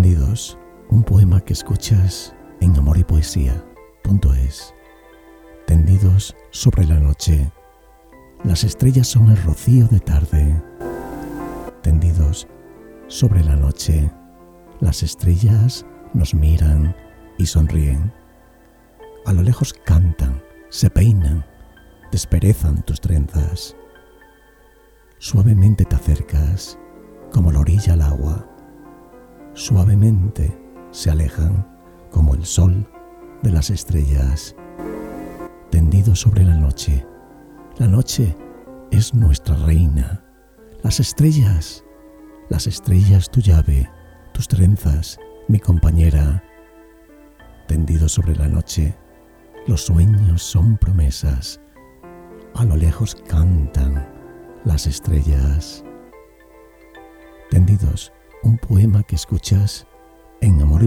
Tendidos, un poema que escuchas en amor y poesía. Punto es. Tendidos sobre la noche, las estrellas son el rocío de tarde. Tendidos sobre la noche, las estrellas nos miran y sonríen. A lo lejos cantan, se peinan, desperezan tus trenzas. Suavemente te acercas como la orilla al agua. Suavemente se alejan como el sol de las estrellas. Tendido sobre la noche, la noche es nuestra reina. Las estrellas, las estrellas tu llave, tus trenzas, mi compañera. Tendido sobre la noche, los sueños son promesas. A lo lejos cantan las estrellas. Tendidos, un poema que escuchas en amor